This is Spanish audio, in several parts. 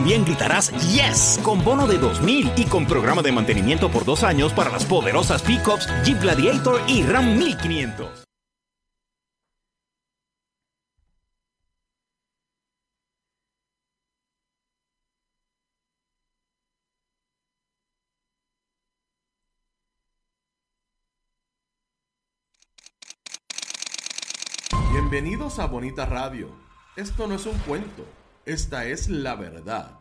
También gritarás Yes con bono de 2000 y con programa de mantenimiento por dos años para las poderosas pickups Jeep Gladiator y Ram 1500. Bienvenidos a Bonita Radio. Esto no es un cuento, esta es la verdad.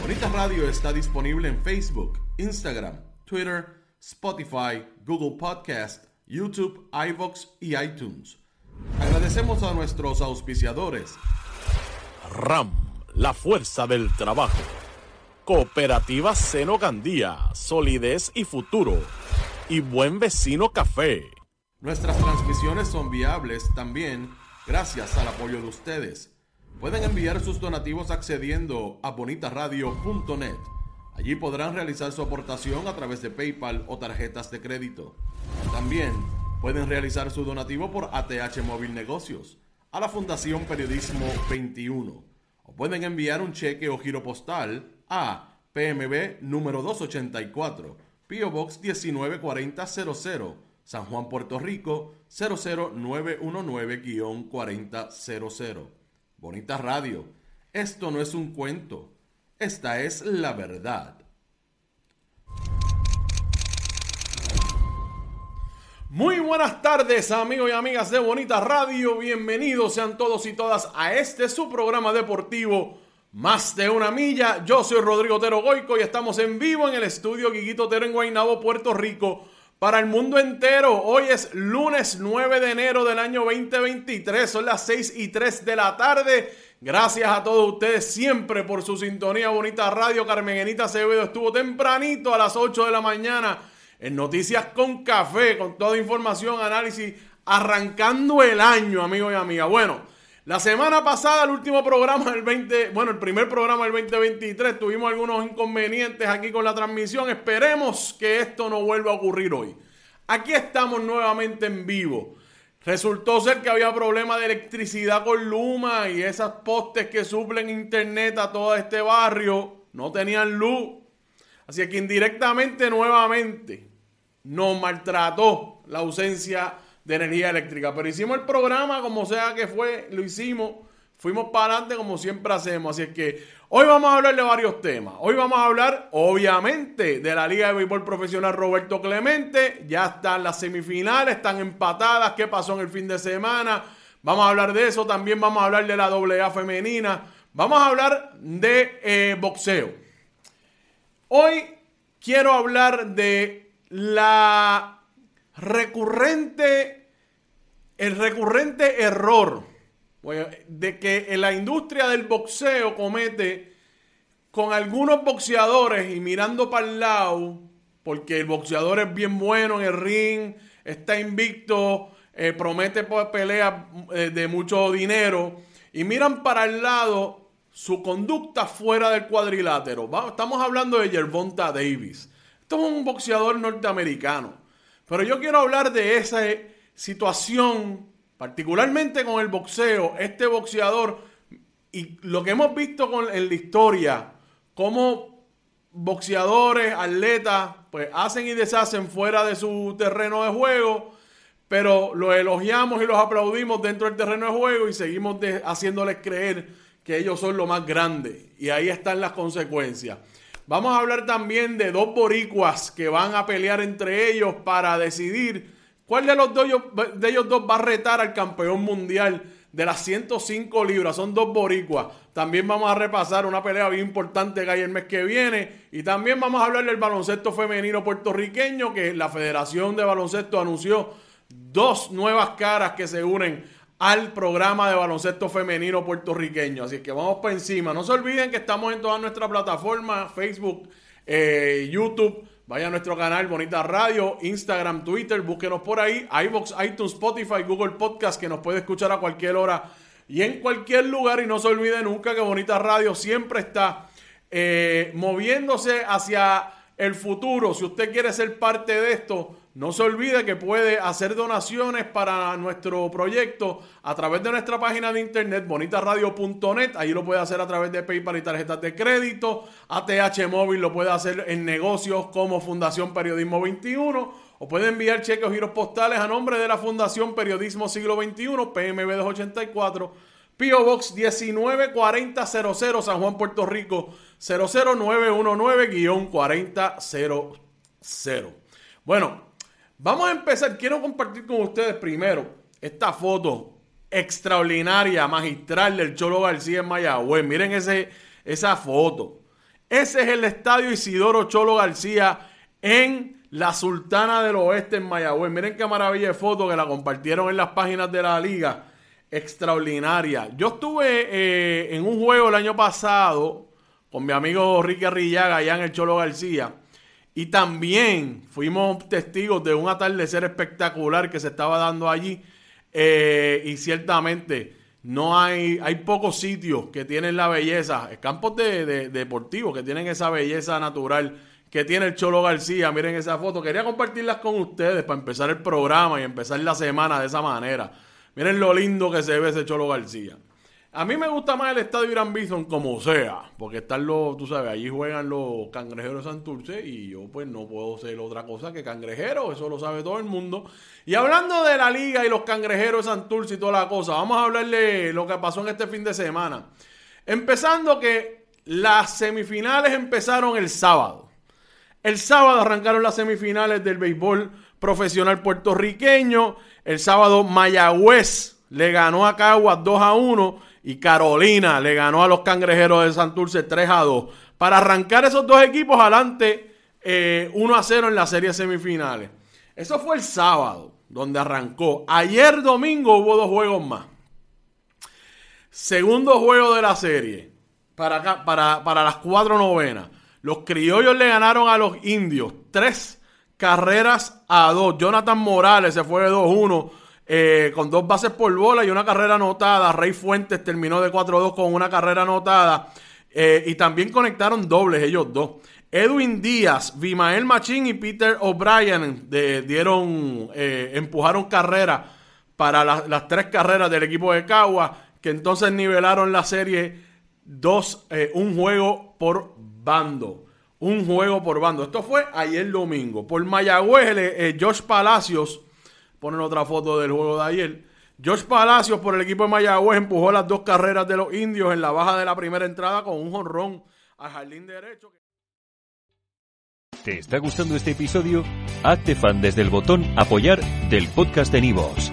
Bonita Radio está disponible en Facebook, Instagram, Twitter, Spotify, Google Podcast, YouTube, iVoox y iTunes. Agradecemos a nuestros auspiciadores. RAM, la fuerza del trabajo. Cooperativa Seno Gandía, solidez y futuro. Y Buen Vecino Café. Nuestras transmisiones son viables también gracias al apoyo de ustedes. Pueden enviar sus donativos accediendo a bonitaradio.net. Allí podrán realizar su aportación a través de PayPal o tarjetas de crédito. También pueden realizar su donativo por ATH Móvil Negocios a la Fundación Periodismo 21 o pueden enviar un cheque o giro postal a PMB número 284, PO Box 194000, San Juan, Puerto Rico 00919-4000. Bonita Radio, esto no es un cuento, esta es la verdad. Muy buenas tardes amigos y amigas de Bonita Radio, bienvenidos sean todos y todas a este su programa deportivo Más de una milla. Yo soy Rodrigo Otero Goico y estamos en vivo en el estudio Guiguito Otero en Guaynabo, Puerto Rico para el mundo entero. Hoy es lunes 9 de enero del año 2023. Son las 6 y 3 de la tarde. Gracias a todos ustedes siempre por su sintonía. Bonita radio. Carmenita Acevedo estuvo tempranito a las 8 de la mañana en Noticias con Café, con toda información, análisis, arrancando el año, amigos y amigas. Bueno, la semana pasada, el último programa del 20, bueno, el primer programa del 2023, tuvimos algunos inconvenientes aquí con la transmisión. Esperemos que esto no vuelva a ocurrir hoy. Aquí estamos nuevamente en vivo. Resultó ser que había problema de electricidad con Luma y esas postes que suplen internet a todo este barrio no tenían luz. Así que indirectamente nuevamente nos maltrató la ausencia de energía eléctrica. Pero hicimos el programa como sea que fue, lo hicimos. Fuimos para adelante como siempre hacemos. Así es que hoy vamos a hablar de varios temas. Hoy vamos a hablar, obviamente, de la Liga de Béisbol Profesional Roberto Clemente. Ya están las semifinales, están empatadas. ¿Qué pasó en el fin de semana? Vamos a hablar de eso. También vamos a hablar de la AA femenina. Vamos a hablar de eh, boxeo. Hoy quiero hablar de la recurrente, el recurrente error de que la industria del boxeo comete con algunos boxeadores y mirando para el lado, porque el boxeador es bien bueno en el ring, está invicto, eh, promete peleas eh, de mucho dinero, y miran para el lado su conducta fuera del cuadrilátero. estamos hablando de Gervonta Davis. Esto es un boxeador norteamericano. Pero yo quiero hablar de esa situación, particularmente con el boxeo, este boxeador y lo que hemos visto con, en la historia, cómo boxeadores, atletas, pues hacen y deshacen fuera de su terreno de juego, pero los elogiamos y los aplaudimos dentro del terreno de juego y seguimos haciéndoles creer que ellos son lo más grande. Y ahí están las consecuencias. Vamos a hablar también de dos boricuas que van a pelear entre ellos para decidir cuál de los dos de ellos dos va a retar al campeón mundial de las 105 libras, son dos boricuas. También vamos a repasar una pelea bien importante que hay el mes que viene. Y también vamos a hablar del baloncesto femenino puertorriqueño, que la Federación de Baloncesto anunció dos nuevas caras que se unen al programa de baloncesto femenino puertorriqueño. Así que vamos para encima. No se olviden que estamos en todas nuestras plataformas, Facebook, eh, YouTube. Vaya a nuestro canal Bonita Radio, Instagram, Twitter, búsquenos por ahí, iBox, iTunes, Spotify, Google Podcast, que nos puede escuchar a cualquier hora y en cualquier lugar. Y no se olvide nunca que Bonita Radio siempre está eh, moviéndose hacia el futuro. Si usted quiere ser parte de esto, no se olvide que puede hacer donaciones para nuestro proyecto a través de nuestra página de internet bonitaradio.net. Ahí lo puede hacer a través de PayPal y tarjetas de crédito. ATH Móvil lo puede hacer en negocios como Fundación Periodismo 21 o puede enviar cheques o giros postales a nombre de la Fundación Periodismo Siglo XXI, PMB 284, PO Box 194000, San Juan, Puerto Rico 00919-4000. Bueno, Vamos a empezar. Quiero compartir con ustedes primero esta foto extraordinaria, magistral del Cholo García en Mayagüez. Miren ese, esa foto. Ese es el estadio Isidoro Cholo García en la Sultana del Oeste en Mayagüez. Miren qué maravilla de foto que la compartieron en las páginas de la liga. Extraordinaria. Yo estuve eh, en un juego el año pasado con mi amigo Ricky Arrillaga allá en el Cholo García. Y también fuimos testigos de un atardecer espectacular que se estaba dando allí. Eh, y ciertamente no hay, hay pocos sitios que tienen la belleza, campos de, deportivos que tienen esa belleza natural que tiene el Cholo García. Miren esa foto. Quería compartirlas con ustedes para empezar el programa y empezar la semana de esa manera. Miren lo lindo que se ve ese Cholo García. A mí me gusta más el estadio Irán Bison como sea, porque están los, tú sabes, allí juegan los cangrejeros de Santurce y yo pues no puedo ser otra cosa que cangrejero, eso lo sabe todo el mundo. Y hablando de la liga y los cangrejeros de Santurce y toda la cosa, vamos a hablarle lo que pasó en este fin de semana. Empezando que las semifinales empezaron el sábado. El sábado arrancaron las semifinales del béisbol profesional puertorriqueño. El sábado Mayagüez le ganó a Caguas 2 a 1 y Carolina le ganó a los cangrejeros de Santurce 3 a 2. Para arrancar esos dos equipos adelante 1 eh, a 0 en las series semifinales. Eso fue el sábado, donde arrancó. Ayer domingo hubo dos juegos más. Segundo juego de la serie. Para, para, para las cuatro novenas. Los criollos le ganaron a los indios. Tres carreras a dos. Jonathan Morales se fue de 2-1 eh, con dos bases por bola y una carrera anotada. Rey Fuentes terminó de 4-2 con una carrera anotada. Eh, y también conectaron dobles ellos dos. Edwin Díaz, Vimael Machín y Peter O'Brien dieron, eh, empujaron carrera para las tres carreras del equipo de Cagua, que entonces nivelaron la serie dos, un juego por bando. Un juego por bando. Esto fue ayer domingo. Por Mayagüez, Josh Palacios ponen otra foto del juego de ayer. George Palacios por el equipo de Mayagüez empujó las dos carreras de los indios en la baja de la primera entrada con un jonrón al jardín derecho. ¿Te está gustando este episodio? Hazte fan desde el botón apoyar del podcast de Nivos.